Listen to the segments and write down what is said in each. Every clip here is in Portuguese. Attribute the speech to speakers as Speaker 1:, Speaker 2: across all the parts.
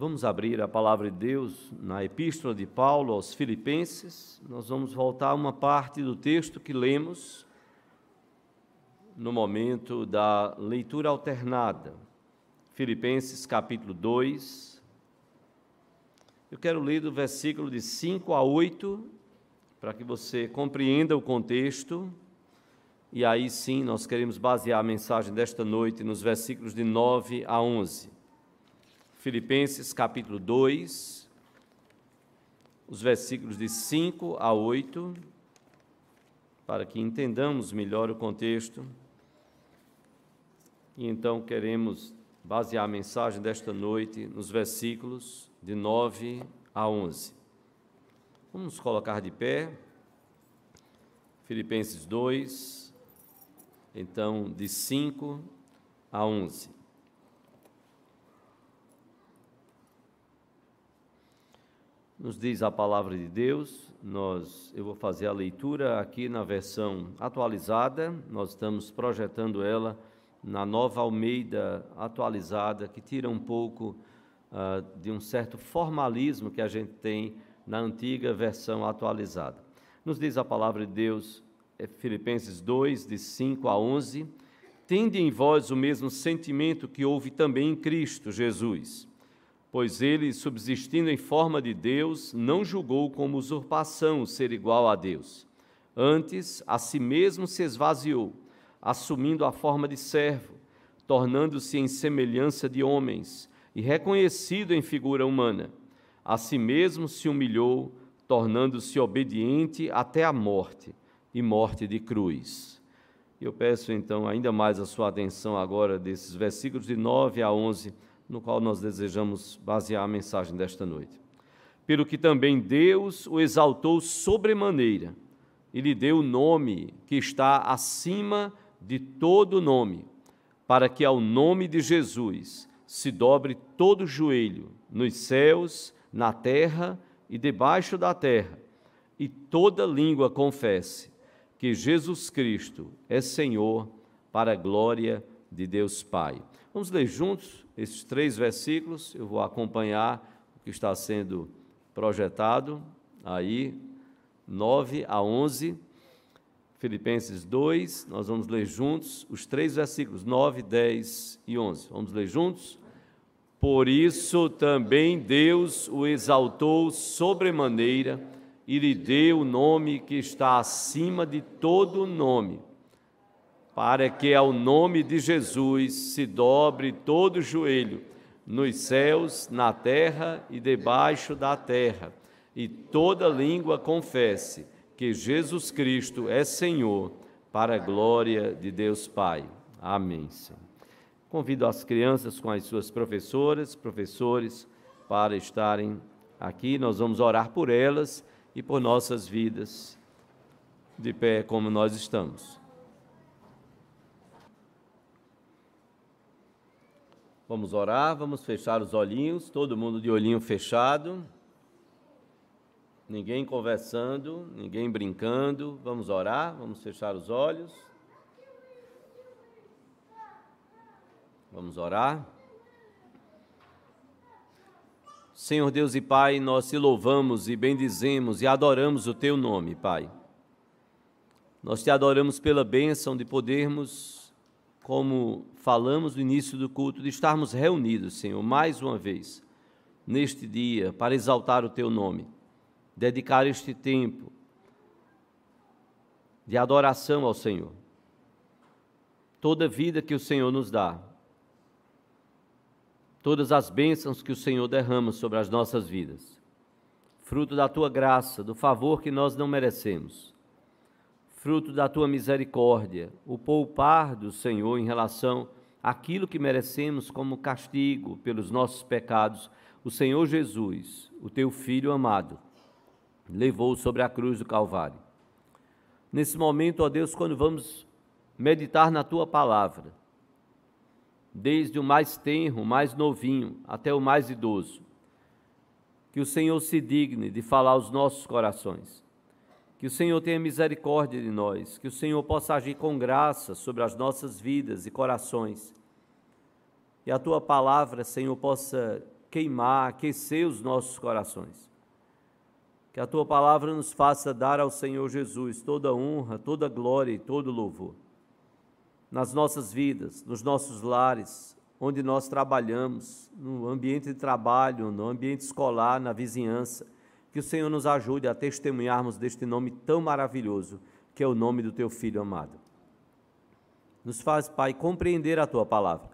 Speaker 1: Vamos abrir a palavra de Deus na Epístola de Paulo aos Filipenses. Nós vamos voltar a uma parte do texto que lemos no momento da leitura alternada. Filipenses capítulo 2. Eu quero ler do versículo de 5 a 8, para que você compreenda o contexto. E aí sim, nós queremos basear a mensagem desta noite nos versículos de 9 a 11. Filipenses capítulo 2, os versículos de 5 a 8, para que entendamos melhor o contexto. E então queremos basear a mensagem desta noite nos versículos de 9 a 11. Vamos nos colocar de pé. Filipenses 2, então de 5 a 11. Nos diz a palavra de Deus, nós, eu vou fazer a leitura aqui na versão atualizada, nós estamos projetando ela na nova Almeida atualizada, que tira um pouco uh, de um certo formalismo que a gente tem na antiga versão atualizada. Nos diz a palavra de Deus, é Filipenses 2, de 5 a 11: Tende em vós o mesmo sentimento que houve também em Cristo Jesus pois ele, subsistindo em forma de Deus, não julgou como usurpação ser igual a Deus. Antes, a si mesmo se esvaziou, assumindo a forma de servo, tornando-se em semelhança de homens e reconhecido em figura humana. A si mesmo se humilhou, tornando-se obediente até a morte e morte de cruz. Eu peço então ainda mais a sua atenção agora desses versículos de 9 a 11 no qual nós desejamos basear a mensagem desta noite. Pelo que também Deus o exaltou sobremaneira e lhe deu o nome que está acima de todo nome, para que ao nome de Jesus se dobre todo joelho, nos céus, na terra e debaixo da terra, e toda língua confesse que Jesus Cristo é Senhor, para a glória de Deus Pai. Vamos ler juntos esses três versículos, eu vou acompanhar o que está sendo projetado aí, 9 a 11. Filipenses 2, nós vamos ler juntos os três versículos, 9, 10 e 11. Vamos ler juntos? Por isso também Deus o exaltou sobremaneira e lhe deu o nome que está acima de todo nome para que ao nome de Jesus se dobre todo joelho, nos céus, na terra e debaixo da terra, e toda língua confesse que Jesus Cristo é Senhor, para a glória de Deus Pai. Amém. Convido as crianças com as suas professoras, professores, para estarem aqui. Nós vamos orar por elas e por nossas vidas, de pé como nós estamos. Vamos orar, vamos fechar os olhinhos, todo mundo de olhinho fechado. Ninguém conversando, ninguém brincando. Vamos orar, vamos fechar os olhos. Vamos orar. Senhor Deus e Pai, nós te louvamos e bendizemos e adoramos o teu nome, Pai. Nós te adoramos pela bênção de podermos como falamos no início do culto, de estarmos reunidos, Senhor, mais uma vez, neste dia, para exaltar o Teu nome, dedicar este tempo de adoração ao Senhor. Toda vida que o Senhor nos dá, todas as bênçãos que o Senhor derrama sobre as nossas vidas, fruto da Tua graça, do favor que nós não merecemos fruto da tua misericórdia, o poupar do Senhor em relação àquilo que merecemos como castigo pelos nossos pecados, o Senhor Jesus, o teu filho amado, levou sobre a cruz do Calvário. Nesse momento, ó Deus, quando vamos meditar na tua palavra, desde o mais tenro, o mais novinho, até o mais idoso, que o Senhor se digne de falar aos nossos corações que o Senhor tenha misericórdia de nós, que o Senhor possa agir com graça sobre as nossas vidas e corações. E a tua palavra, Senhor, possa queimar, aquecer os nossos corações. Que a tua palavra nos faça dar ao Senhor Jesus toda honra, toda glória e todo louvor. Nas nossas vidas, nos nossos lares, onde nós trabalhamos, no ambiente de trabalho, no ambiente escolar, na vizinhança, que o Senhor nos ajude a testemunharmos deste nome tão maravilhoso, que é o nome do teu filho amado. Nos faz, Pai, compreender a tua palavra.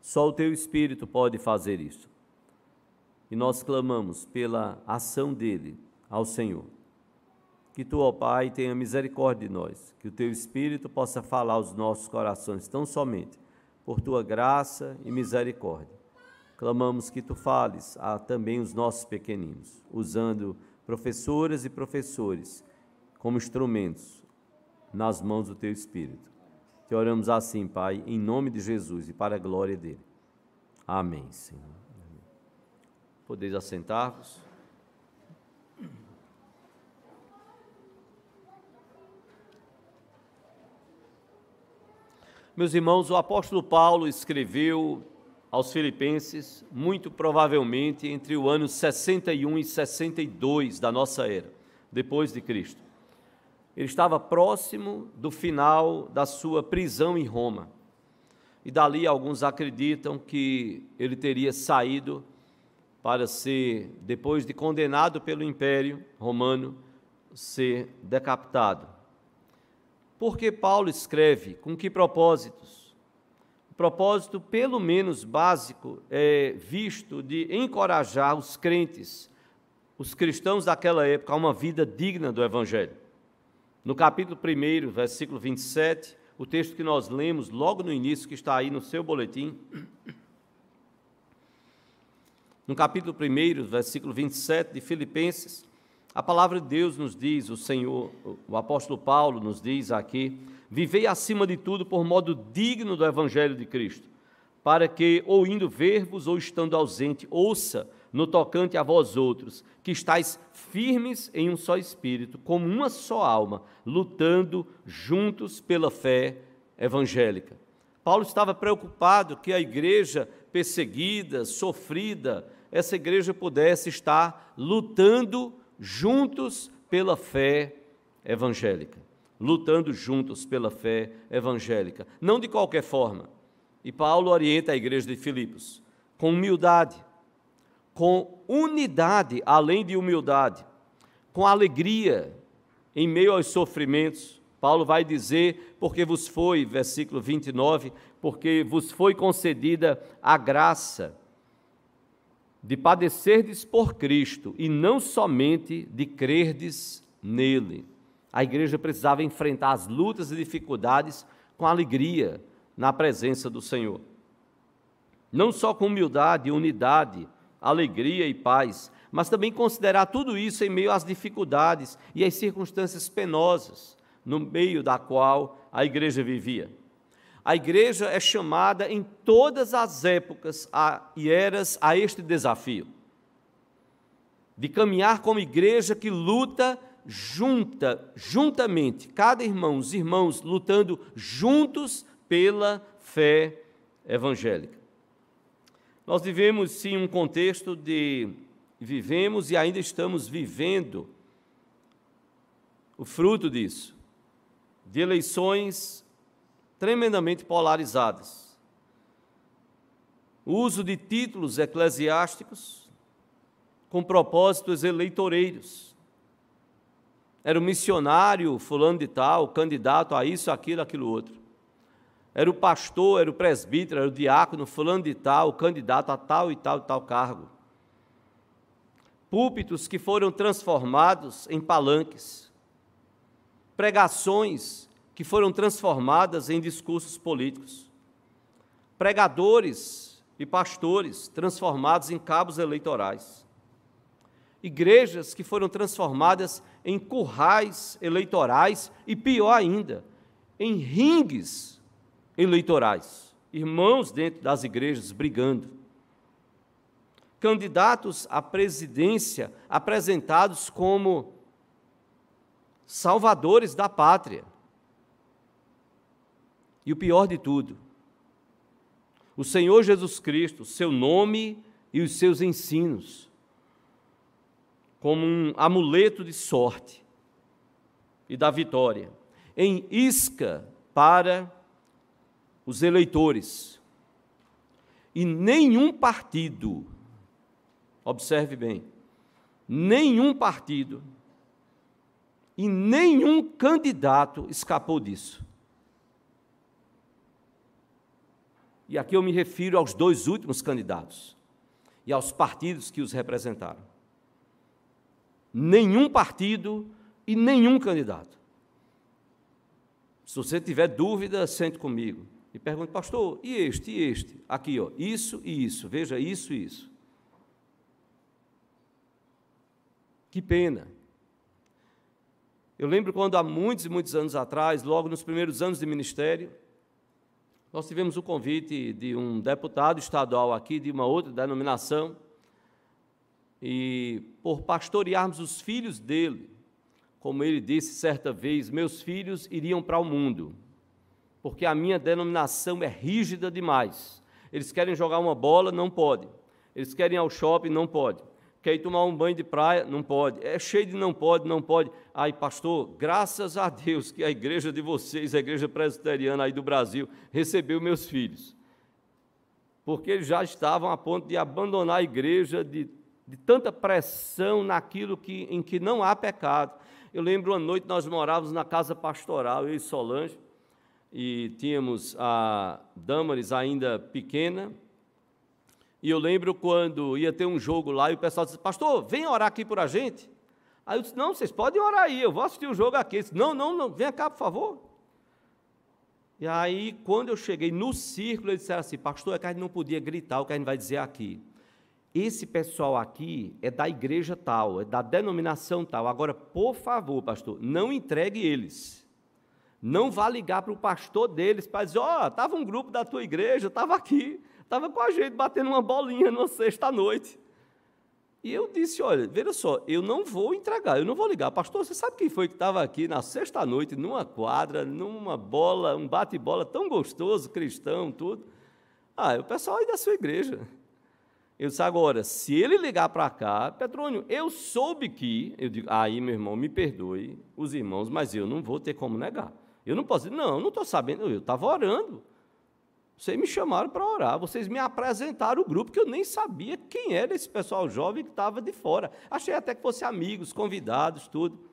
Speaker 1: Só o teu Espírito pode fazer isso. E nós clamamos pela ação dele ao Senhor. Que tu, ó Pai, tenha misericórdia de nós, que o teu Espírito possa falar aos nossos corações, tão somente por tua graça e misericórdia. Clamamos que tu fales a também os nossos pequeninos, usando professoras e professores como instrumentos nas mãos do teu Espírito. Te oramos assim, Pai, em nome de Jesus e para a glória dele. Amém, Senhor. Podeis assentar-vos. Meus irmãos, o apóstolo Paulo escreveu aos Filipenses, muito provavelmente entre o ano 61 e 62 da nossa era, depois de Cristo. Ele estava próximo do final da sua prisão em Roma. E dali alguns acreditam que ele teria saído para ser, depois de condenado pelo Império Romano, ser decapitado. Porque Paulo escreve com que propósitos? Propósito, pelo menos básico, é visto de encorajar os crentes, os cristãos daquela época, a uma vida digna do Evangelho. No capítulo 1, versículo 27, o texto que nós lemos logo no início, que está aí no seu boletim. No capítulo 1, versículo 27 de Filipenses, a palavra de Deus nos diz, o Senhor, o apóstolo Paulo nos diz aqui: vivei acima de tudo por modo digno do evangelho de Cristo, para que, ou indo ver-vos, ou estando ausente, ouça no tocante a vós outros, que estáis firmes em um só espírito, como uma só alma, lutando juntos pela fé evangélica. Paulo estava preocupado que a igreja perseguida, sofrida, essa igreja pudesse estar lutando juntos pela fé evangélica, lutando juntos pela fé evangélica, não de qualquer forma. E Paulo orienta a igreja de Filipos com humildade, com unidade além de humildade, com alegria em meio aos sofrimentos. Paulo vai dizer: porque vos foi, versículo 29, porque vos foi concedida a graça de padecerdes por Cristo e não somente de crerdes nele. A igreja precisava enfrentar as lutas e dificuldades com alegria na presença do Senhor. Não só com humildade, unidade, alegria e paz, mas também considerar tudo isso em meio às dificuldades e às circunstâncias penosas no meio da qual a igreja vivia. A igreja é chamada em todas as épocas a, e eras a este desafio de caminhar como igreja que luta junta, juntamente, cada irmão, os irmãos lutando juntos pela fé evangélica. Nós vivemos sim um contexto de vivemos e ainda estamos vivendo o fruto disso, de eleições tremendamente polarizadas. O uso de títulos eclesiásticos com propósitos eleitoreiros. Era o missionário fulano de tal, candidato a isso, aquilo, aquilo outro. Era o pastor, era o presbítero, era o diácono fulano de tal, candidato a tal e tal e tal cargo. Púlpitos que foram transformados em palanques. Pregações que foram transformadas em discursos políticos. Pregadores e pastores transformados em cabos eleitorais. Igrejas que foram transformadas em currais eleitorais e, pior ainda, em ringues eleitorais. Irmãos dentro das igrejas brigando. Candidatos à presidência apresentados como salvadores da pátria e o pior de tudo, o Senhor Jesus Cristo, seu nome e os seus ensinos como um amuleto de sorte e da vitória, em isca para os eleitores. E nenhum partido, observe bem, nenhum partido e nenhum candidato escapou disso. E aqui eu me refiro aos dois últimos candidatos e aos partidos que os representaram. Nenhum partido e nenhum candidato. Se você tiver dúvida, sente comigo e pergunte, pastor, e este, e este? Aqui, ó, isso e isso, veja isso e isso. Que pena. Eu lembro quando há muitos e muitos anos atrás, logo nos primeiros anos de ministério, nós tivemos o convite de um deputado estadual aqui, de uma outra denominação, e por pastorearmos os filhos dele, como ele disse certa vez, meus filhos iriam para o mundo, porque a minha denominação é rígida demais. Eles querem jogar uma bola, não pode. Eles querem ir ao shopping, não pode. Quer ir tomar um banho de praia? Não pode. É cheio de não pode, não pode. Ai, pastor, graças a Deus que a igreja de vocês, a igreja presbiteriana aí do Brasil, recebeu meus filhos. Porque eles já estavam a ponto de abandonar a igreja, de, de tanta pressão naquilo que, em que não há pecado. Eu lembro uma noite nós morávamos na casa pastoral, eu e Solange, e tínhamos a Damaris ainda pequena. E eu lembro quando ia ter um jogo lá e o pessoal disse: Pastor, vem orar aqui por a gente. Aí eu disse: Não, vocês podem orar aí, eu vou assistir o jogo aqui. disse, não, não, não, vem cá, por favor. E aí, quando eu cheguei no círculo, eles disseram assim: Pastor, é que a gente não podia gritar o que a gente vai dizer aqui. Esse pessoal aqui é da igreja tal, é da denominação tal. Agora, por favor, pastor, não entregue eles. Não vá ligar para o pastor deles para dizer: Ó, oh, estava um grupo da tua igreja, estava aqui, estava com a gente batendo uma bolinha numa sexta-noite. E eu disse: Olha, veja só, eu não vou entregar, eu não vou ligar. Pastor, você sabe quem foi que estava aqui na sexta-noite, numa quadra, numa bola, um bate-bola tão gostoso, cristão, tudo? Ah, é o pessoal aí da sua igreja. Eu disse, agora, se ele ligar para cá, Petrônio, eu soube que, eu digo, aí, meu irmão, me perdoe os irmãos, mas eu não vou ter como negar. Eu não posso dizer, não, não estou sabendo, eu estava orando. Vocês me chamaram para orar, vocês me apresentaram o grupo, que eu nem sabia quem era esse pessoal jovem que estava de fora. Achei até que fosse amigos, convidados, tudo.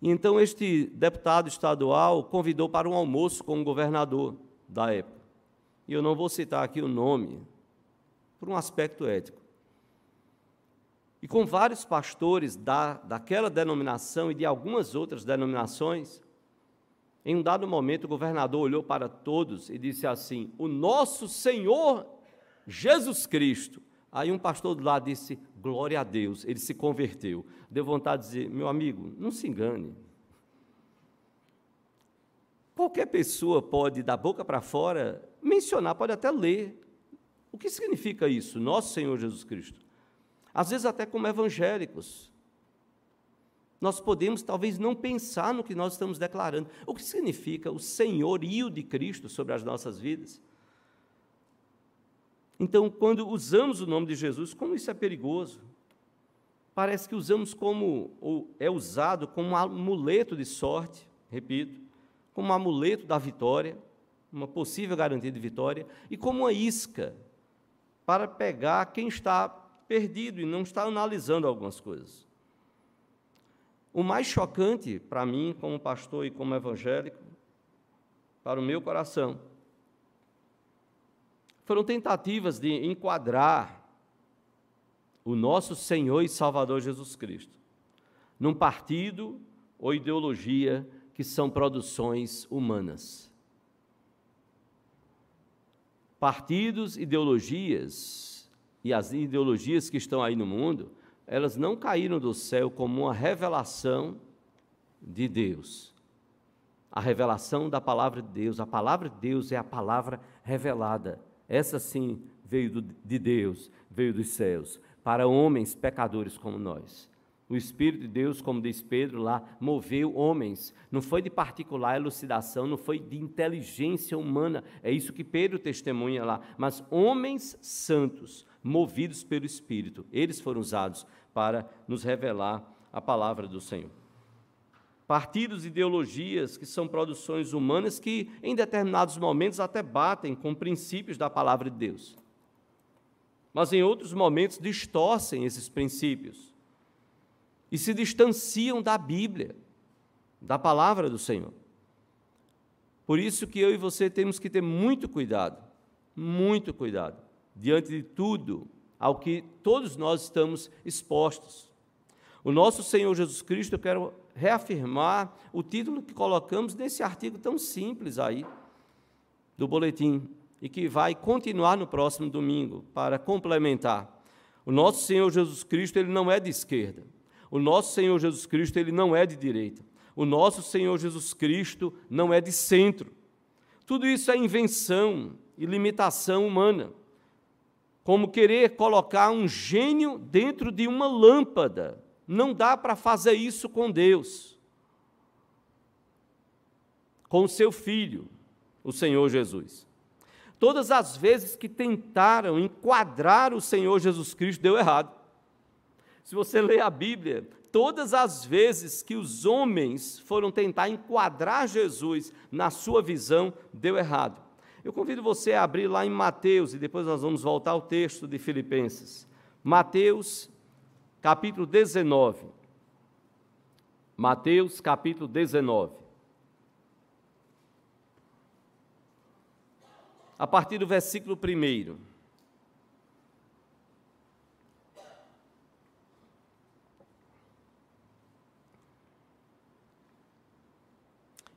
Speaker 1: E então este deputado estadual convidou para um almoço com o governador da época e eu não vou citar aqui o nome, por um aspecto ético. E com vários pastores da, daquela denominação e de algumas outras denominações, em um dado momento o governador olhou para todos e disse assim: O nosso Senhor Jesus Cristo. Aí um pastor do lado disse: Glória a Deus, ele se converteu. Deu vontade de dizer: Meu amigo, não se engane. Qualquer pessoa pode, da boca para fora, mencionar, pode até ler. O que significa isso? Nosso Senhor Jesus Cristo. Às vezes, até como evangélicos, nós podemos talvez não pensar no que nós estamos declarando. O que significa o senhorio de Cristo sobre as nossas vidas? Então, quando usamos o nome de Jesus, como isso é perigoso? Parece que usamos como, ou é usado como um amuleto de sorte, repito, como um amuleto da vitória uma possível garantia de vitória, e como uma isca para pegar quem está perdido e não está analisando algumas coisas. O mais chocante para mim, como pastor e como evangélico, para o meu coração, foram tentativas de enquadrar o nosso Senhor e Salvador Jesus Cristo num partido ou ideologia que são produções humanas partidos, ideologias, e as ideologias que estão aí no mundo, elas não caíram do céu como uma revelação de Deus. A revelação da palavra de Deus, a palavra de Deus é a palavra revelada. Essa sim veio de Deus, veio dos céus, para homens pecadores como nós. O Espírito de Deus, como diz Pedro lá, moveu homens. Não foi de particular elucidação, não foi de inteligência humana. É isso que Pedro testemunha lá. Mas homens santos, movidos pelo Espírito, eles foram usados para nos revelar a palavra do Senhor. Partidos e ideologias que são produções humanas que, em determinados momentos, até batem com princípios da palavra de Deus. Mas em outros momentos distorcem esses princípios e se distanciam da Bíblia, da palavra do Senhor. Por isso que eu e você temos que ter muito cuidado, muito cuidado, diante de tudo ao que todos nós estamos expostos. O nosso Senhor Jesus Cristo, eu quero reafirmar o título que colocamos nesse artigo tão simples aí, do boletim, e que vai continuar no próximo domingo, para complementar. O nosso Senhor Jesus Cristo, ele não é de esquerda. O nosso Senhor Jesus Cristo, ele não é de direita. O nosso Senhor Jesus Cristo não é de centro. Tudo isso é invenção e limitação humana. Como querer colocar um gênio dentro de uma lâmpada. Não dá para fazer isso com Deus. Com o seu filho, o Senhor Jesus. Todas as vezes que tentaram enquadrar o Senhor Jesus Cristo, deu errado. Se você ler a Bíblia, todas as vezes que os homens foram tentar enquadrar Jesus na sua visão, deu errado. Eu convido você a abrir lá em Mateus, e depois nós vamos voltar ao texto de Filipenses. Mateus, capítulo 19. Mateus, capítulo 19. A partir do versículo 1.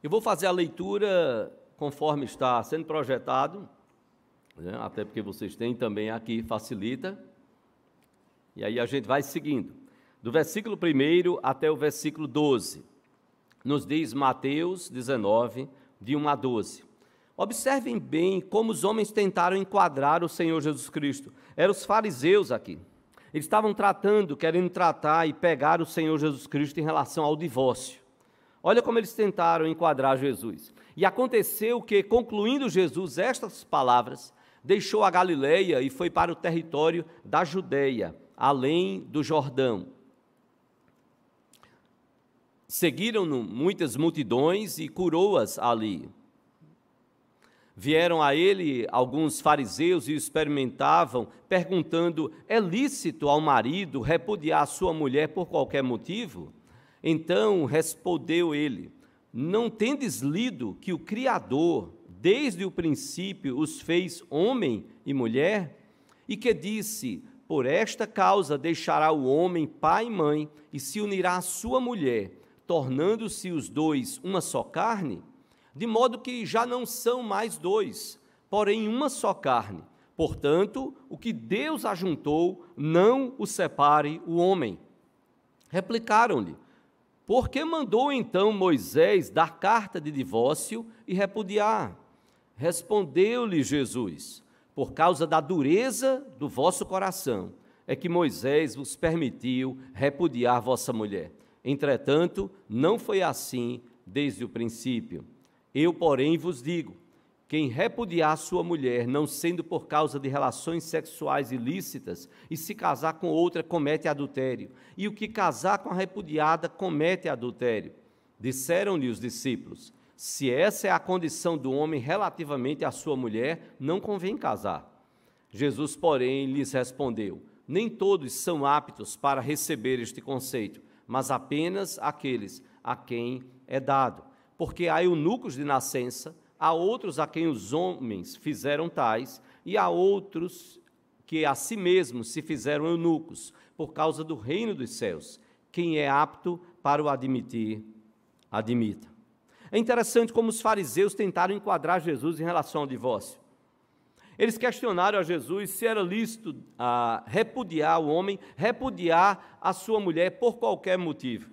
Speaker 1: Eu vou fazer a leitura conforme está sendo projetado, né, até porque vocês têm também aqui, facilita. E aí a gente vai seguindo. Do versículo 1 até o versículo 12. Nos diz Mateus 19, de 1 a 12. Observem bem como os homens tentaram enquadrar o Senhor Jesus Cristo. Eram os fariseus aqui. Eles estavam tratando, querendo tratar e pegar o Senhor Jesus Cristo em relação ao divórcio. Olha como eles tentaram enquadrar Jesus. E aconteceu que, concluindo Jesus estas palavras, deixou a Galileia e foi para o território da Judéia, além do Jordão. Seguiram-no muitas multidões e curou-as ali. Vieram a ele alguns fariseus e experimentavam, perguntando: é lícito ao marido repudiar sua mulher por qualquer motivo? Então respondeu ele: Não tendes lido que o Criador, desde o princípio, os fez homem e mulher? E que disse: Por esta causa deixará o homem pai e mãe e se unirá à sua mulher, tornando-se os dois uma só carne? De modo que já não são mais dois, porém uma só carne. Portanto, o que Deus ajuntou, não o separe o homem. Replicaram-lhe: por que mandou então Moisés dar carta de divórcio e repudiar? Respondeu-lhe Jesus: Por causa da dureza do vosso coração, é que Moisés vos permitiu repudiar vossa mulher. Entretanto, não foi assim desde o princípio. Eu, porém, vos digo: quem repudiar sua mulher, não sendo por causa de relações sexuais ilícitas, e se casar com outra, comete adultério. E o que casar com a repudiada, comete adultério. Disseram-lhe os discípulos: Se essa é a condição do homem relativamente à sua mulher, não convém casar. Jesus, porém, lhes respondeu: Nem todos são aptos para receber este conceito, mas apenas aqueles a quem é dado. Porque há eunucos de nascença há outros a quem os homens fizeram tais, e há outros que a si mesmos se fizeram eunucos, por causa do reino dos céus. Quem é apto para o admitir, admita. É interessante como os fariseus tentaram enquadrar Jesus em relação ao divórcio. Eles questionaram a Jesus se era lícito ah, repudiar o homem, repudiar a sua mulher por qualquer motivo.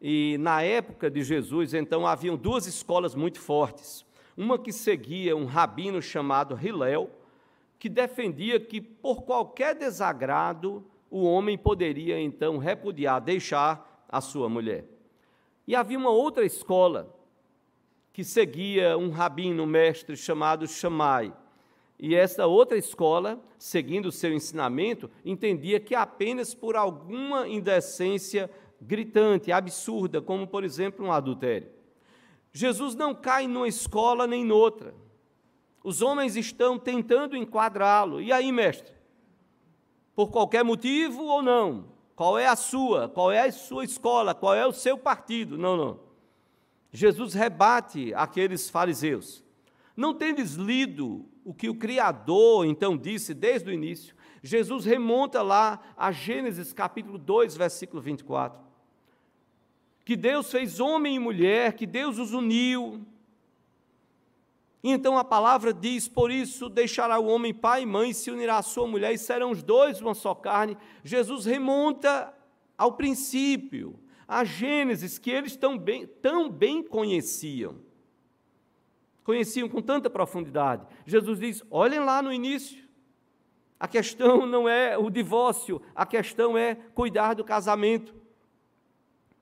Speaker 1: E na época de Jesus, então, haviam duas escolas muito fortes. Uma que seguia um rabino chamado Hillel, que defendia que por qualquer desagrado o homem poderia então repudiar, deixar a sua mulher. E havia uma outra escola que seguia um rabino mestre chamado Shammai. E essa outra escola, seguindo o seu ensinamento, entendia que apenas por alguma indecência gritante, absurda, como por exemplo um adultério. Jesus não cai numa escola nem noutra. Os homens estão tentando enquadrá-lo. E aí, mestre? Por qualquer motivo ou não? Qual é a sua? Qual é a sua escola? Qual é o seu partido? Não, não. Jesus rebate aqueles fariseus. Não tendes lido o que o Criador então disse desde o início? Jesus remonta lá a Gênesis capítulo 2, versículo 24. Que Deus fez homem e mulher, que Deus os uniu, então a palavra diz: Por isso deixará o homem pai e mãe, se unirá à sua mulher, e serão os dois uma só carne. Jesus remonta ao princípio, a Gênesis, que eles tão bem, tão bem conheciam. Conheciam com tanta profundidade. Jesus diz: olhem lá no início. A questão não é o divórcio, a questão é cuidar do casamento.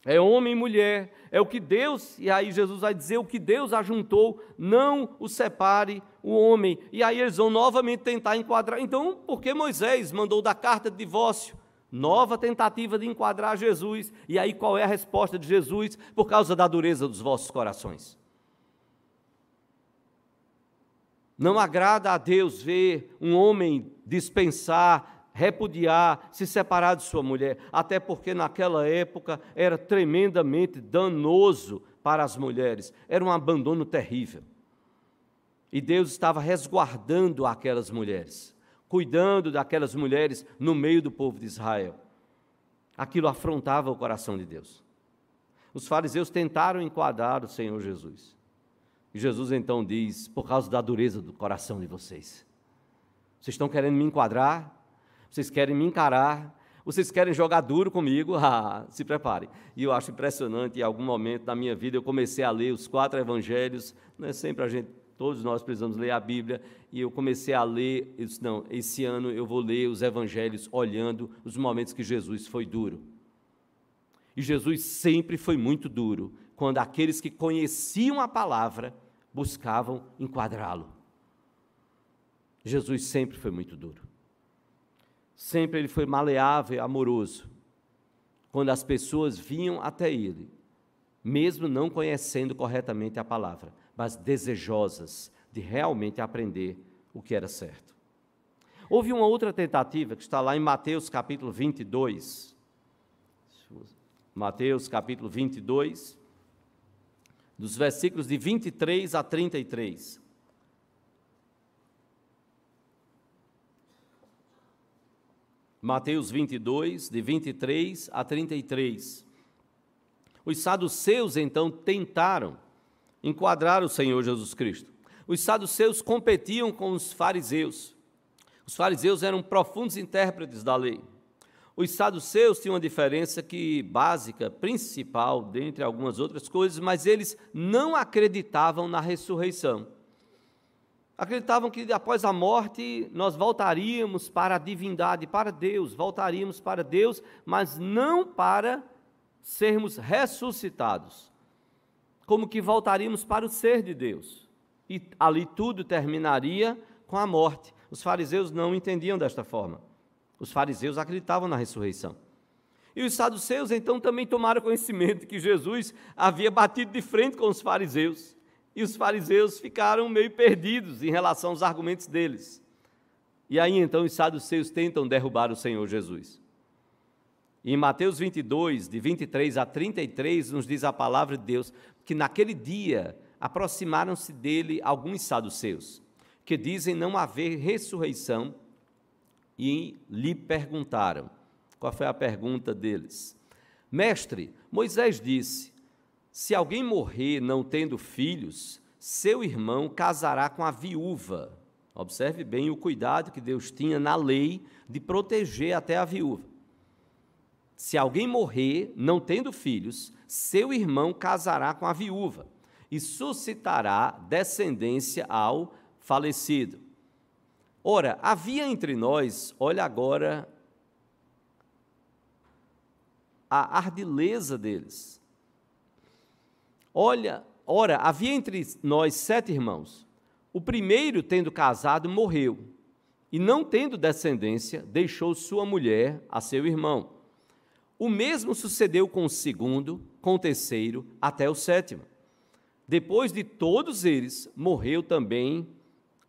Speaker 1: É homem e mulher, é o que Deus, e aí Jesus vai dizer: o que Deus ajuntou, não o separe o homem. E aí eles vão novamente tentar enquadrar. Então, por que Moisés mandou dar carta de divórcio? Nova tentativa de enquadrar Jesus. E aí qual é a resposta de Jesus? Por causa da dureza dos vossos corações. Não agrada a Deus ver um homem dispensar repudiar, se separar de sua mulher, até porque naquela época era tremendamente danoso para as mulheres, era um abandono terrível. E Deus estava resguardando aquelas mulheres, cuidando daquelas mulheres no meio do povo de Israel. Aquilo afrontava o coração de Deus. Os fariseus tentaram enquadrar o Senhor Jesus. E Jesus então diz: por causa da dureza do coração de vocês. Vocês estão querendo me enquadrar? Vocês querem me encarar, vocês querem jogar duro comigo, ah, se preparem. E eu acho impressionante, em algum momento da minha vida, eu comecei a ler os quatro evangelhos, não é sempre a gente, todos nós precisamos ler a Bíblia, e eu comecei a ler, eu disse, não, esse ano eu vou ler os evangelhos olhando os momentos que Jesus foi duro. E Jesus sempre foi muito duro, quando aqueles que conheciam a palavra buscavam enquadrá-lo. Jesus sempre foi muito duro. Sempre ele foi maleável e amoroso. Quando as pessoas vinham até ele, mesmo não conhecendo corretamente a palavra, mas desejosas de realmente aprender o que era certo. Houve uma outra tentativa que está lá em Mateus capítulo 22. Mateus capítulo 22, dos versículos de 23 a 33. Mateus 22, de 23 a 33. Os saduceus então tentaram enquadrar o Senhor Jesus Cristo. Os saduceus competiam com os fariseus. Os fariseus eram profundos intérpretes da lei. Os saduceus tinham uma diferença que básica, principal, dentre algumas outras coisas, mas eles não acreditavam na ressurreição acreditavam que após a morte nós voltaríamos para a divindade, para Deus, voltaríamos para Deus, mas não para sermos ressuscitados. Como que voltaríamos para o ser de Deus. E ali tudo terminaria com a morte. Os fariseus não entendiam desta forma. Os fariseus acreditavam na ressurreição. E os saduceus então também tomaram conhecimento que Jesus havia batido de frente com os fariseus e os fariseus ficaram meio perdidos em relação aos argumentos deles. E aí então os saduceus tentam derrubar o Senhor Jesus. E em Mateus 22, de 23 a 33, nos diz a palavra de Deus que naquele dia aproximaram-se dele alguns saduceus, que dizem não haver ressurreição, e lhe perguntaram. Qual foi a pergunta deles? Mestre, Moisés disse: se alguém morrer não tendo filhos, seu irmão casará com a viúva. Observe bem o cuidado que Deus tinha na lei de proteger até a viúva. Se alguém morrer não tendo filhos, seu irmão casará com a viúva e suscitará descendência ao falecido. Ora, havia entre nós, olha agora a ardileza deles. Olha, ora, havia entre nós sete irmãos. O primeiro, tendo casado, morreu, e não tendo descendência, deixou sua mulher a seu irmão. O mesmo sucedeu com o segundo, com o terceiro, até o sétimo. Depois de todos eles, morreu também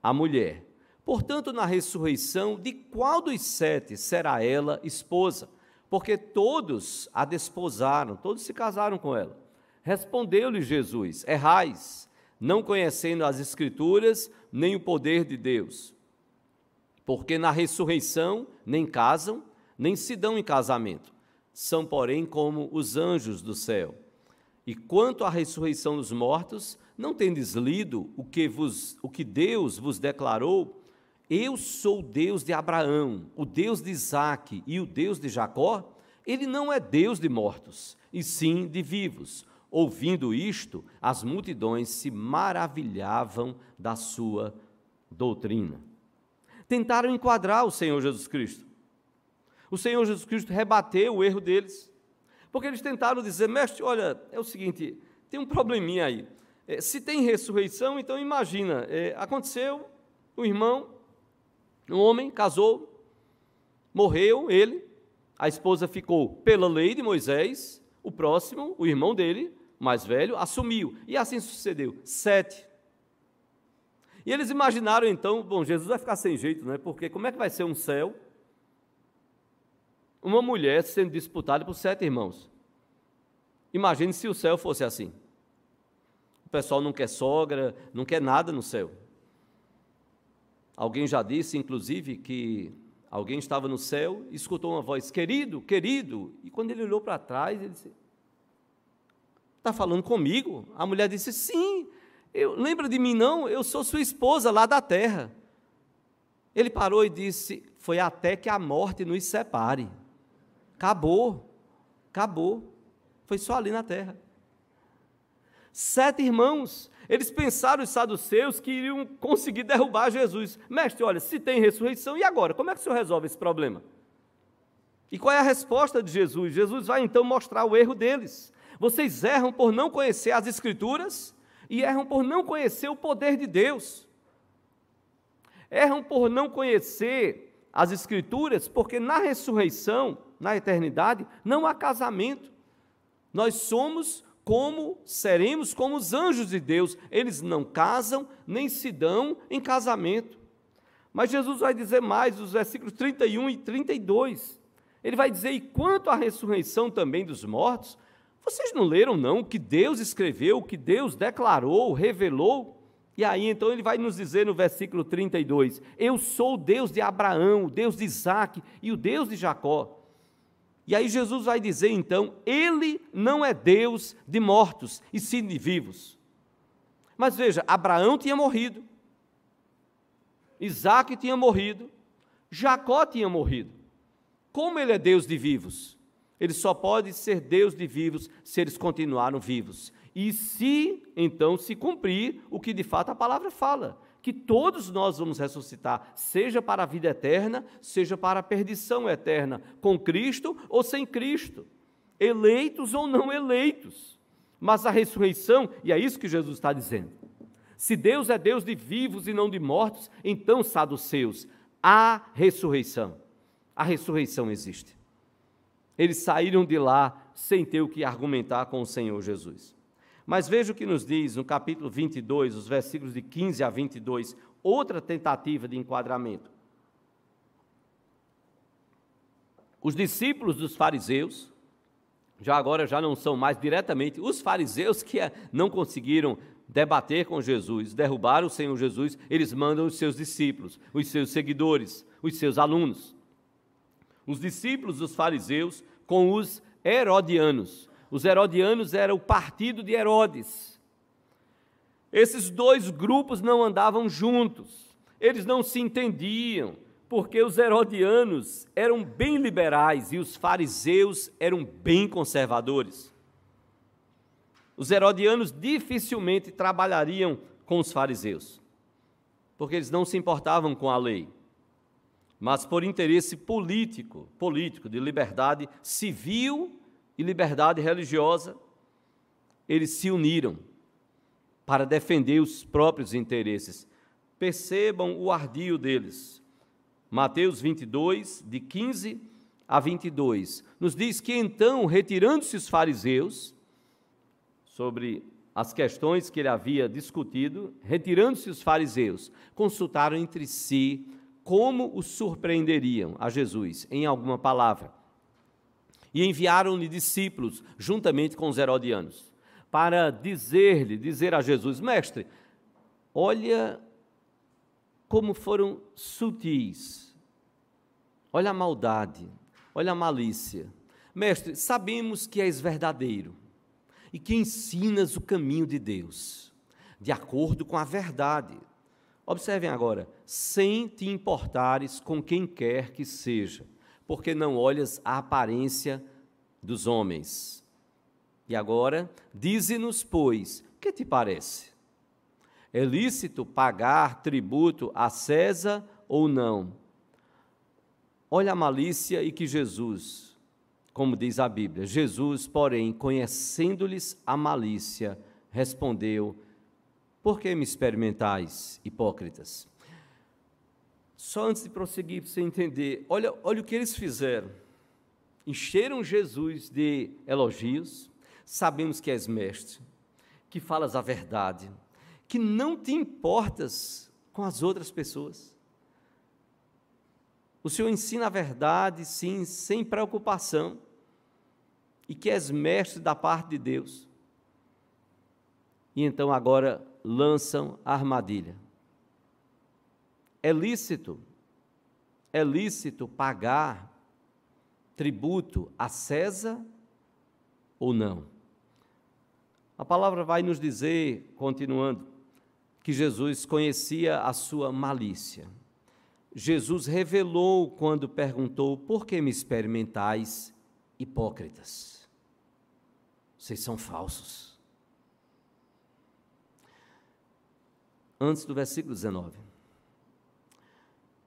Speaker 1: a mulher. Portanto, na ressurreição, de qual dos sete será ela esposa? Porque todos a desposaram, todos se casaram com ela. Respondeu-lhe Jesus: Errais, não conhecendo as Escrituras nem o poder de Deus. Porque na ressurreição nem casam, nem se dão em casamento. São, porém, como os anjos do céu. E quanto à ressurreição dos mortos, não tendes lido o que, vos, o que Deus vos declarou? Eu sou o Deus de Abraão, o Deus de Isaac e o Deus de Jacó? Ele não é Deus de mortos, e sim de vivos. Ouvindo isto, as multidões se maravilhavam da sua doutrina. Tentaram enquadrar o Senhor Jesus Cristo. O Senhor Jesus Cristo rebateu o erro deles. Porque eles tentaram dizer, mestre, olha, é o seguinte, tem um probleminha aí. É, se tem ressurreição, então imagina, é, aconteceu, o irmão, um homem, casou, morreu ele, a esposa ficou pela lei de Moisés, o próximo, o irmão dele, mais velho, assumiu. E assim sucedeu. Sete. E eles imaginaram então, bom, Jesus vai ficar sem jeito, né? Porque como é que vai ser um céu uma mulher sendo disputada por sete irmãos. Imagine se o céu fosse assim. O pessoal não quer sogra, não quer nada no céu. Alguém já disse, inclusive, que alguém estava no céu e escutou uma voz: Querido, querido. E quando ele olhou para trás, ele disse: Está falando comigo? A mulher disse: Sim. Eu, lembra de mim, não? Eu sou sua esposa lá da terra. Ele parou e disse: Foi até que a morte nos separe. Acabou. Acabou. Foi só ali na terra. Sete irmãos, eles pensaram, os saduceus, que iriam conseguir derrubar Jesus. Mestre, olha, se tem ressurreição, e agora? Como é que o senhor resolve esse problema? E qual é a resposta de Jesus? Jesus vai então mostrar o erro deles. Vocês erram por não conhecer as Escrituras e erram por não conhecer o poder de Deus. Erram por não conhecer as Escrituras, porque na ressurreição na eternidade, não há casamento. Nós somos como seremos como os anjos de Deus, eles não casam nem se dão em casamento. Mas Jesus vai dizer mais, os versículos 31 e 32. Ele vai dizer: "E quanto à ressurreição também dos mortos, vocês não leram não o que Deus escreveu, o que Deus declarou, revelou?" E aí então ele vai nos dizer no versículo 32: Eu sou o Deus de Abraão, o Deus de Isaac e o Deus de Jacó. E aí Jesus vai dizer então: Ele não é Deus de mortos e sim de vivos. Mas veja, Abraão tinha morrido, Isaac tinha morrido, Jacó tinha morrido. Como ele é Deus de vivos? Ele só pode ser Deus de vivos se eles continuaram vivos. E se então se cumprir o que de fato a palavra fala, que todos nós vamos ressuscitar, seja para a vida eterna, seja para a perdição eterna, com Cristo ou sem Cristo, eleitos ou não eleitos. Mas a ressurreição, e é isso que Jesus está dizendo. Se Deus é Deus de vivos e não de mortos, então, saduceus, há ressurreição. A ressurreição existe. Eles saíram de lá sem ter o que argumentar com o Senhor Jesus. Mas veja o que nos diz no capítulo 22, os versículos de 15 a 22, outra tentativa de enquadramento. Os discípulos dos fariseus, já agora já não são mais diretamente os fariseus que eh, não conseguiram debater com Jesus, derrubar o Senhor Jesus, eles mandam os seus discípulos, os seus seguidores, os seus alunos. Os discípulos dos fariseus com os herodianos. Os herodianos eram o partido de Herodes. Esses dois grupos não andavam juntos, eles não se entendiam, porque os herodianos eram bem liberais e os fariseus eram bem conservadores. Os herodianos dificilmente trabalhariam com os fariseus, porque eles não se importavam com a lei, mas por interesse político, político de liberdade civil e liberdade religiosa, eles se uniram para defender os próprios interesses. Percebam o ardio deles. Mateus 22, de 15 a 22, nos diz que então, retirando-se os fariseus, sobre as questões que ele havia discutido, retirando-se os fariseus, consultaram entre si como os surpreenderiam a Jesus em alguma palavra. E enviaram-lhe discípulos, juntamente com os herodianos, para dizer-lhe, dizer a Jesus: Mestre, olha como foram sutis, olha a maldade, olha a malícia. Mestre, sabemos que és verdadeiro e que ensinas o caminho de Deus, de acordo com a verdade. Observem agora, sem te importares com quem quer que seja, porque não olhas a aparência dos homens. E agora, dize-nos, pois, que te parece? É lícito pagar tributo a César ou não? Olha a malícia e que Jesus como diz a Bíblia. Jesus, porém, conhecendo-lhes a malícia, respondeu: Por que me experimentais, hipócritas? Só antes de prosseguir, para você entender, olha, olha o que eles fizeram. Encheram Jesus de elogios, sabemos que és mestre, que falas a verdade, que não te importas com as outras pessoas. O Senhor ensina a verdade, sim, sem preocupação, e que és mestre da parte de Deus. E então agora lançam a armadilha. É lícito, é lícito pagar tributo a César ou não? A palavra vai nos dizer, continuando, que Jesus conhecia a sua malícia. Jesus revelou quando perguntou: Por que me experimentais, hipócritas? Vocês são falsos. Antes do versículo 19.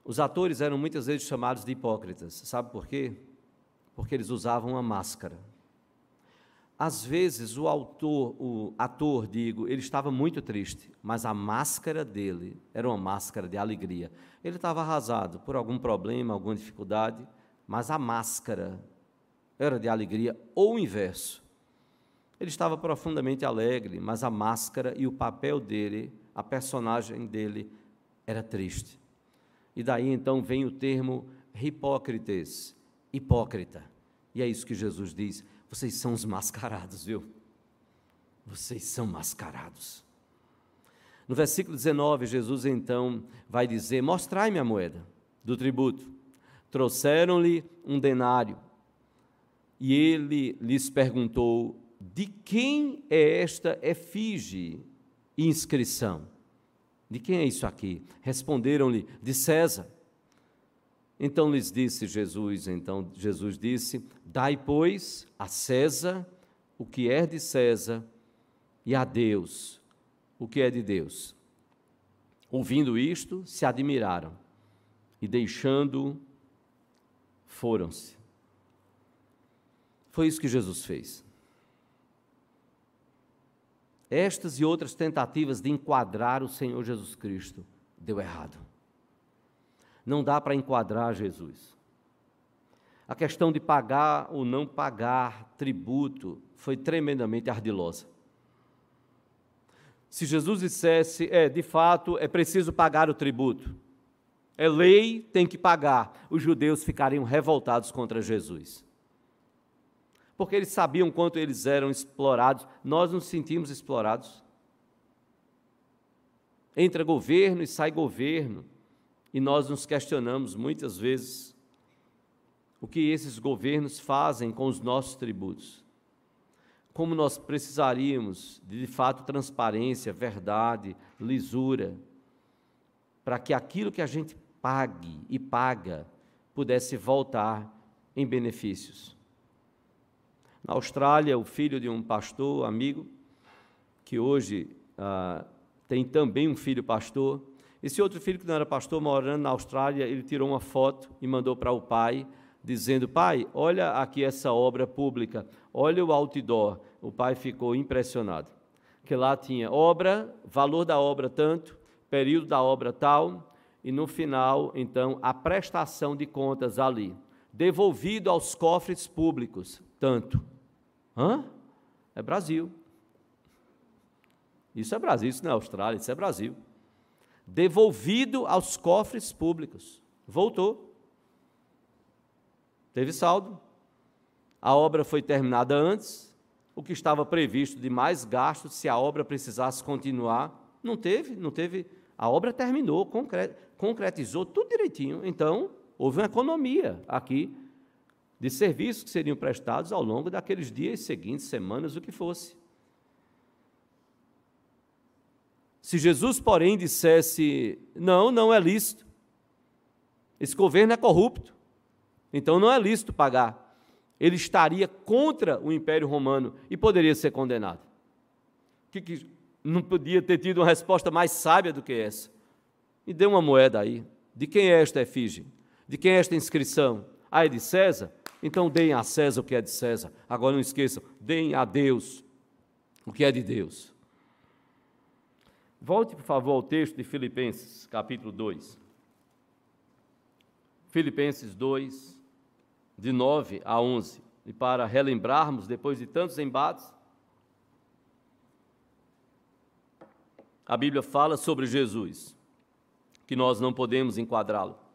Speaker 1: Os atores eram muitas vezes chamados de hipócritas. Sabe por quê? Porque eles usavam uma máscara. Às vezes o autor, o ator, digo, ele estava muito triste, mas a máscara dele era uma máscara de alegria. Ele estava arrasado por algum problema, alguma dificuldade, mas a máscara era de alegria ou o inverso. Ele estava profundamente alegre, mas a máscara e o papel dele, a personagem dele era triste. E daí então vem o termo hipócrites, hipócrita. E é isso que Jesus diz vocês são os mascarados, viu? Vocês são mascarados. No versículo 19, Jesus então vai dizer: Mostrai-me a moeda do tributo. Trouxeram-lhe um denário. E ele lhes perguntou: De quem é esta efígie inscrição? De quem é isso aqui? Responderam-lhe: De César. Então lhes disse Jesus, então Jesus disse: Dai, pois, a César o que é de César e a Deus o que é de Deus. Ouvindo isto, se admiraram e deixando foram-se. Foi isso que Jesus fez. Estas e outras tentativas de enquadrar o Senhor Jesus Cristo deu errado não dá para enquadrar Jesus. A questão de pagar ou não pagar tributo foi tremendamente ardilosa. Se Jesus dissesse, é, de fato, é preciso pagar o tributo, é lei, tem que pagar, os judeus ficariam revoltados contra Jesus. Porque eles sabiam quanto eles eram explorados, nós nos sentimos explorados. Entra governo e sai governo e nós nos questionamos muitas vezes o que esses governos fazem com os nossos tributos. Como nós precisaríamos de, de fato, transparência, verdade, lisura, para que aquilo que a gente pague e paga pudesse voltar em benefícios. Na Austrália, o filho de um pastor, amigo, que hoje ah, tem também um filho pastor, esse outro filho, que não era pastor, morando na Austrália, ele tirou uma foto e mandou para o pai, dizendo: Pai, olha aqui essa obra pública, olha o outdoor. O pai ficou impressionado. Que lá tinha obra, valor da obra tanto, período da obra tal, e no final, então, a prestação de contas ali, devolvido aos cofres públicos, tanto. Hã? É Brasil. Isso é Brasil, isso não é Austrália, isso é Brasil. Devolvido aos cofres públicos. Voltou. Teve saldo. A obra foi terminada antes. O que estava previsto de mais gastos, se a obra precisasse continuar, não teve, não teve. A obra terminou, concretizou tudo direitinho. Então, houve uma economia aqui de serviços que seriam prestados ao longo daqueles dias seguintes, semanas, o que fosse. Se Jesus, porém, dissesse: não, não é lícito, esse governo é corrupto, então não é lícito pagar. Ele estaria contra o Império Romano e poderia ser condenado. Que, que não podia ter tido uma resposta mais sábia do que essa. E dê uma moeda aí. De quem é esta efígie? De quem é esta inscrição? Ah, é de César? Então deem a César o que é de César. Agora não esqueçam, deem a Deus o que é de Deus. Volte, por favor, ao texto de Filipenses, capítulo 2. Filipenses 2, de 9 a 11. E para relembrarmos, depois de tantos embates, a Bíblia fala sobre Jesus, que nós não podemos enquadrá-lo.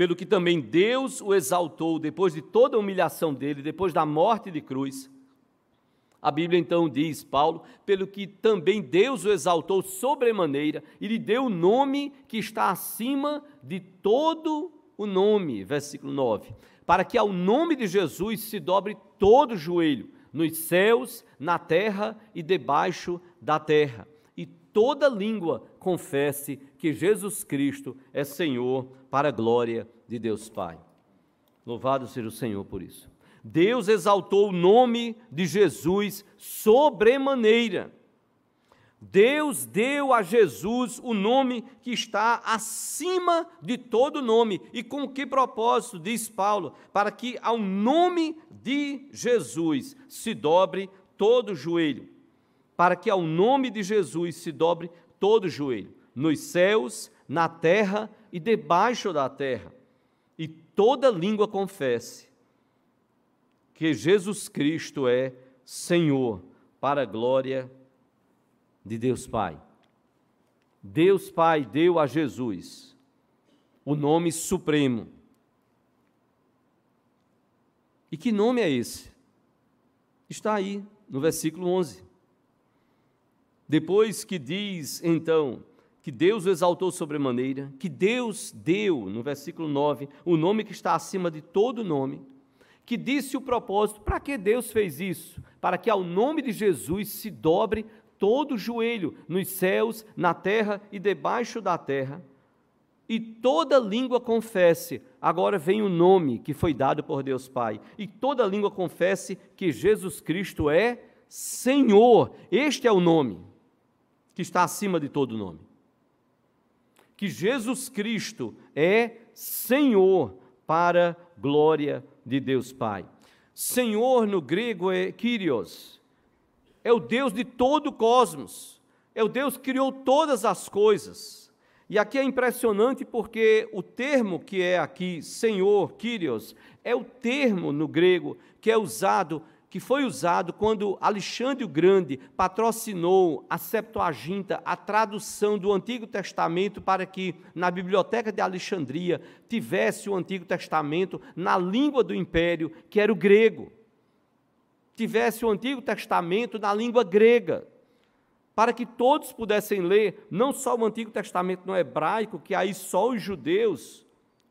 Speaker 1: Pelo que também Deus o exaltou depois de toda a humilhação dele, depois da morte de cruz. A Bíblia então diz, Paulo, pelo que também Deus o exaltou sobremaneira e lhe deu o nome que está acima de todo o nome, versículo 9, para que ao nome de Jesus se dobre todo o joelho, nos céus, na terra e debaixo da terra, toda língua confesse que Jesus Cristo é Senhor, para a glória de Deus Pai. Louvado seja o Senhor por isso. Deus exaltou o nome de Jesus sobremaneira Deus deu a Jesus o nome que está acima de todo nome. E com que propósito, diz Paulo? Para que ao nome de Jesus se dobre todo o joelho. Para que ao nome de Jesus se dobre todo o joelho, nos céus, na terra e debaixo da terra. E toda língua confesse que Jesus Cristo é Senhor, para a glória de de Deus Pai. Deus Pai deu a Jesus o nome supremo. E que nome é esse? Está aí no versículo 11. Depois que diz, então, que Deus o exaltou sobremaneira, que Deus deu, no versículo 9, o nome que está acima de todo nome, que disse o propósito, para que Deus fez isso? Para que ao nome de Jesus se dobre todo joelho nos céus, na terra e debaixo da terra, e toda língua confesse, agora vem o nome que foi dado por Deus Pai, e toda língua confesse que Jesus Cristo é Senhor. Este é o nome que está acima de todo nome. Que Jesus Cristo é Senhor para glória de Deus Pai. Senhor no grego é Kyrios, é o Deus de todo o cosmos, é o Deus que criou todas as coisas. E aqui é impressionante porque o termo que é aqui, Senhor, Kyrios, é o termo no grego que é usado, que foi usado quando Alexandre o Grande patrocinou a Septuaginta, a tradução do Antigo Testamento para que na biblioteca de Alexandria tivesse o Antigo Testamento na língua do império, que era o grego tivesse o Antigo Testamento na língua grega, para que todos pudessem ler não só o Antigo Testamento no hebraico, que aí só os judeus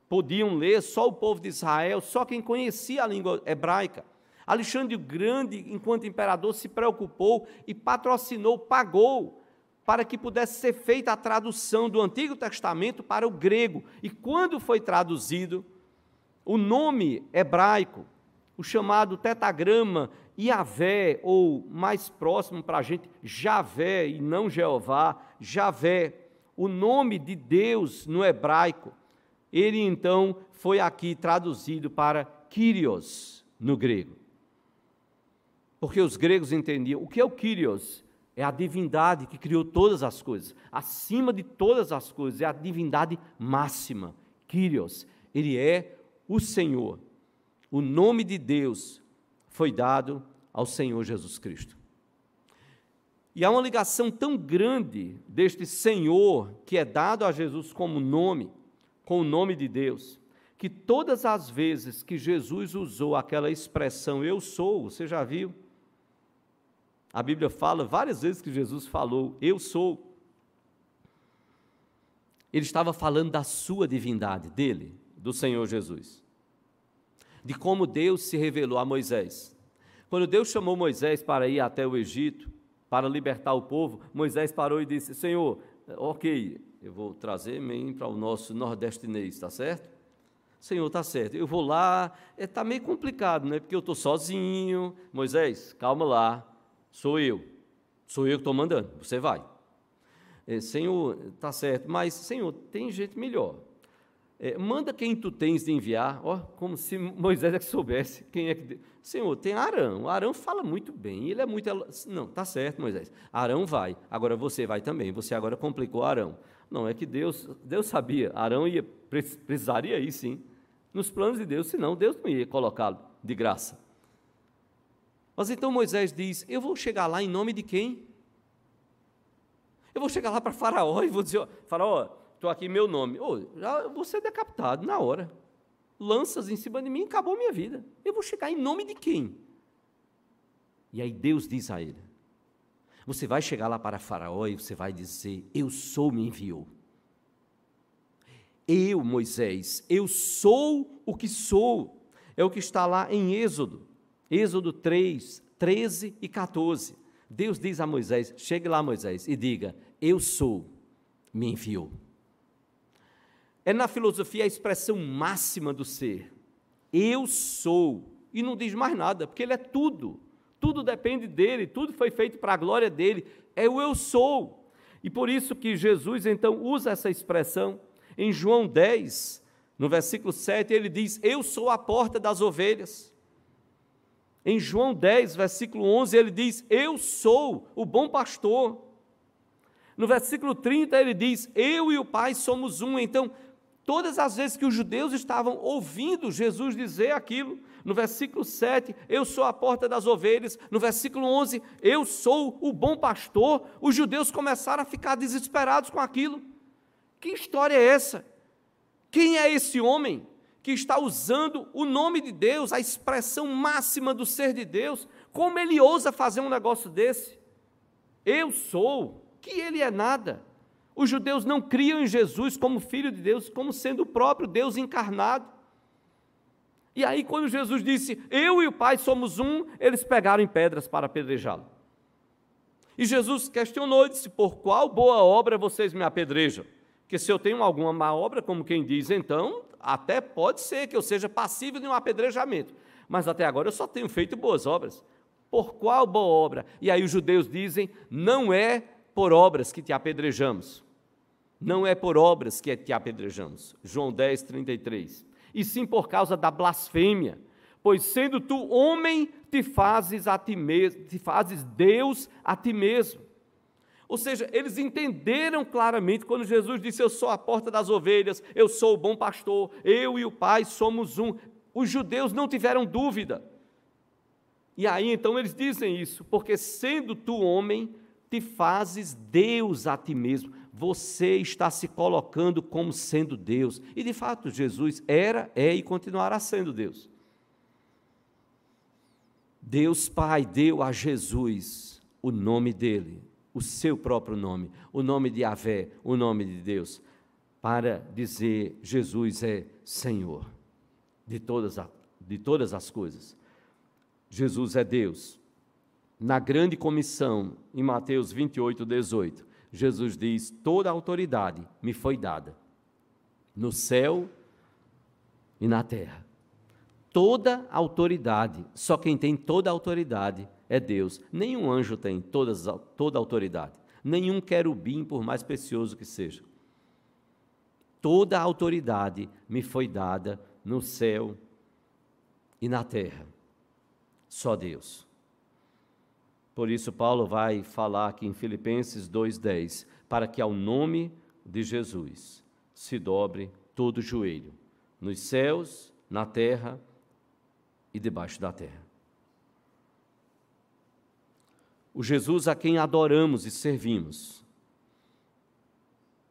Speaker 1: podiam ler, só o povo de Israel, só quem conhecia a língua hebraica. Alexandre o Grande, enquanto imperador, se preocupou e patrocinou, pagou para que pudesse ser feita a tradução do Antigo Testamento para o grego. E quando foi traduzido, o nome hebraico, o chamado tetagrama Yahvé, ou mais próximo para a gente, Javé e não Jeová, Javé, o nome de Deus no hebraico, ele então foi aqui traduzido para Kyrios no grego. Porque os gregos entendiam o que é o Kyrios? É a divindade que criou todas as coisas. Acima de todas as coisas, é a divindade máxima. Kyrios. Ele é o Senhor. O nome de Deus foi dado ao Senhor Jesus Cristo. E há uma ligação tão grande deste Senhor que é dado a Jesus como nome, com o nome de Deus, que todas as vezes que Jesus usou aquela expressão eu sou, você já viu? A Bíblia fala várias vezes que Jesus falou eu sou. Ele estava falando da sua divindade, dele, do Senhor Jesus. De como Deus se revelou a Moisés. Quando Deus chamou Moisés para ir até o Egito, para libertar o povo, Moisés parou e disse: Senhor, ok, eu vou trazer mim para o nosso nordestinês, está certo? Senhor, está certo, eu vou lá, está é, meio complicado, né? Porque eu estou sozinho. Moisés, calma lá, sou eu, sou eu que estou mandando, você vai. É, Senhor, está certo, mas Senhor, tem gente melhor. É, manda quem tu tens de enviar, ó, como se Moisés é que soubesse quem é que. Senhor, tem Arão. Arão fala muito bem, ele é muito. Não, tá certo, Moisés. Arão vai, agora você vai também. Você agora complicou Arão. Não, é que Deus, Deus sabia, Arão ia, precisaria ir sim, nos planos de Deus, senão Deus não ia colocá-lo de graça. Mas então Moisés diz: Eu vou chegar lá em nome de quem? Eu vou chegar lá para Faraó e vou dizer: Faraó, estou aqui meu nome. Oh, já vou ser decapitado na hora. Lanças em cima de mim, acabou minha vida. Eu vou chegar em nome de quem? E aí Deus diz a ele: Você vai chegar lá para Faraó e você vai dizer: Eu sou, me enviou. Eu, Moisés, eu sou o que sou. É o que está lá em Êxodo, Êxodo 3, 13 e 14. Deus diz a Moisés: Chegue lá, Moisés, e diga: Eu sou, me enviou. É na filosofia a expressão máxima do ser. Eu sou. E não diz mais nada, porque ele é tudo. Tudo depende dele, tudo foi feito para a glória dele. É o eu sou. E por isso que Jesus então usa essa expressão em João 10, no versículo 7, ele diz: Eu sou a porta das ovelhas. Em João 10, versículo 11, ele diz: Eu sou o bom pastor. No versículo 30, ele diz: Eu e o Pai somos um. Então, Todas as vezes que os judeus estavam ouvindo Jesus dizer aquilo, no versículo 7, eu sou a porta das ovelhas, no versículo 11, eu sou o bom pastor, os judeus começaram a ficar desesperados com aquilo. Que história é essa? Quem é esse homem que está usando o nome de Deus, a expressão máxima do ser de Deus? Como ele ousa fazer um negócio desse? Eu sou, que ele é nada. Os judeus não criam em Jesus como filho de Deus, como sendo o próprio Deus encarnado. E aí, quando Jesus disse, Eu e o Pai somos um, eles pegaram em pedras para apedrejá-lo. E Jesus questionou e disse: Por qual boa obra vocês me apedrejam? Porque se eu tenho alguma má obra, como quem diz, então, até pode ser que eu seja passível de um apedrejamento. Mas até agora eu só tenho feito boas obras. Por qual boa obra? E aí os judeus dizem: Não é por obras que te apedrejamos não é por obras que te apedrejamos. João 10, 33. E sim por causa da blasfêmia. Pois sendo tu homem, te fazes a ti mesmo, te fazes Deus a ti mesmo. Ou seja, eles entenderam claramente quando Jesus disse: Eu sou a porta das ovelhas, eu sou o bom pastor, eu e o Pai somos um. Os judeus não tiveram dúvida. E aí então eles dizem isso, porque sendo tu homem, te fazes Deus a ti mesmo você está se colocando como sendo Deus. E de fato, Jesus era, é e continuará sendo Deus. Deus Pai deu a Jesus o nome dele, o seu próprio nome, o nome de Yahvé, o nome de Deus, para dizer: Jesus é Senhor de todas, de todas as coisas. Jesus é Deus. Na grande comissão, em Mateus 28, 18, Jesus diz: toda a autoridade me foi dada, no céu e na terra. Toda a autoridade, só quem tem toda a autoridade é Deus. Nenhum anjo tem todas, toda a autoridade. Nenhum querubim, por mais precioso que seja. Toda a autoridade me foi dada no céu e na terra. Só Deus. Por isso, Paulo vai falar aqui em Filipenses 2,10: para que ao nome de Jesus se dobre todo o joelho, nos céus, na terra e debaixo da terra. O Jesus a quem adoramos e servimos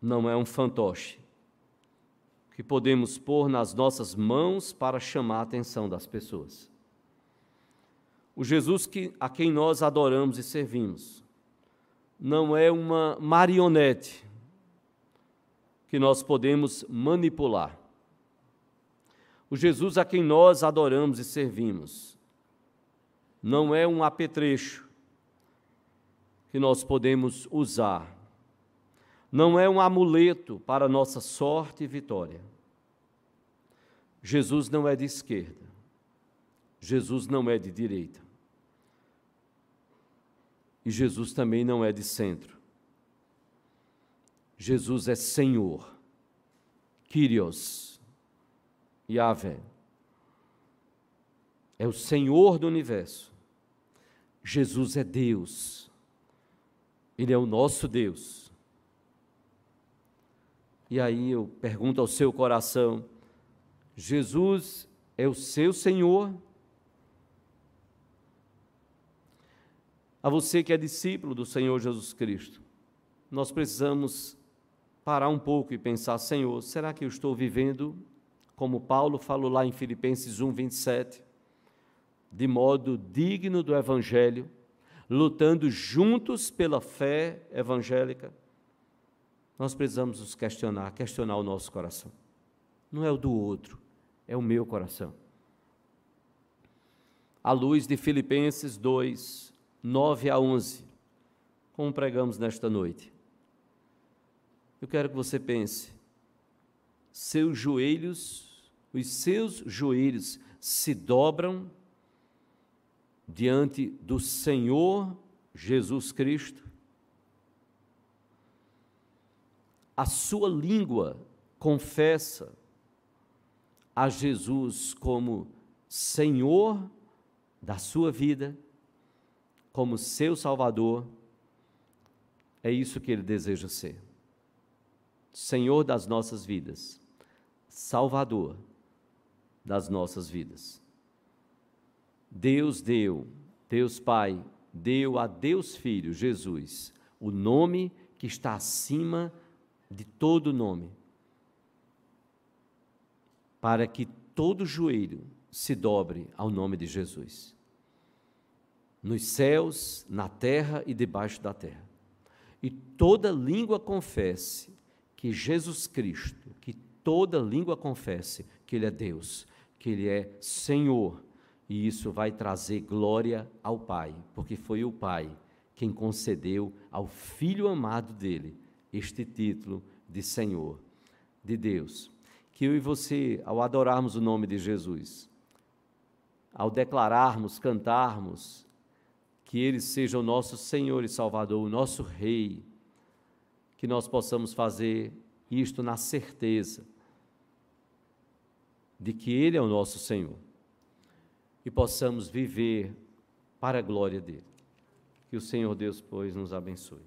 Speaker 1: não é um fantoche que podemos pôr nas nossas mãos para chamar a atenção das pessoas. O Jesus que, a quem nós adoramos e servimos não é uma marionete que nós podemos manipular. O Jesus a quem nós adoramos e servimos não é um apetrecho que nós podemos usar. Não é um amuleto para nossa sorte e vitória. Jesus não é de esquerda. Jesus não é de direita. E Jesus também não é de centro. Jesus é Senhor, Kyrios, Yahvé. É o Senhor do universo. Jesus é Deus. Ele é o nosso Deus. E aí eu pergunto ao seu coração: Jesus é o seu Senhor? A você que é discípulo do Senhor Jesus Cristo, nós precisamos parar um pouco e pensar: Senhor, será que eu estou vivendo como Paulo falou lá em Filipenses 1, 27, de modo digno do Evangelho? Lutando juntos pela fé evangélica, nós precisamos nos questionar, questionar o nosso coração. Não é o do outro, é o meu coração. À luz de Filipenses 2, 9 a 11, como pregamos nesta noite. Eu quero que você pense, seus joelhos, os seus joelhos se dobram diante do Senhor Jesus Cristo, a sua língua confessa a Jesus como Senhor da sua vida, como seu Salvador, é isso que ele deseja ser. Senhor das nossas vidas, Salvador das nossas vidas. Deus deu, Deus Pai deu a Deus Filho, Jesus, o nome que está acima de todo nome, para que todo joelho se dobre ao nome de Jesus, nos céus, na terra e debaixo da terra, e toda língua confesse que Jesus Cristo, que toda língua confesse que Ele é Deus, que Ele é Senhor e isso vai trazer glória ao Pai, porque foi o Pai quem concedeu ao Filho amado dele este título de Senhor, de Deus. Que eu e você, ao adorarmos o nome de Jesus, ao declararmos, cantarmos, que Ele seja o nosso Senhor e Salvador, o nosso Rei, que nós possamos fazer isto na certeza de que Ele é o nosso Senhor e possamos viver para a glória dele. Que o Senhor Deus, pois, nos abençoe.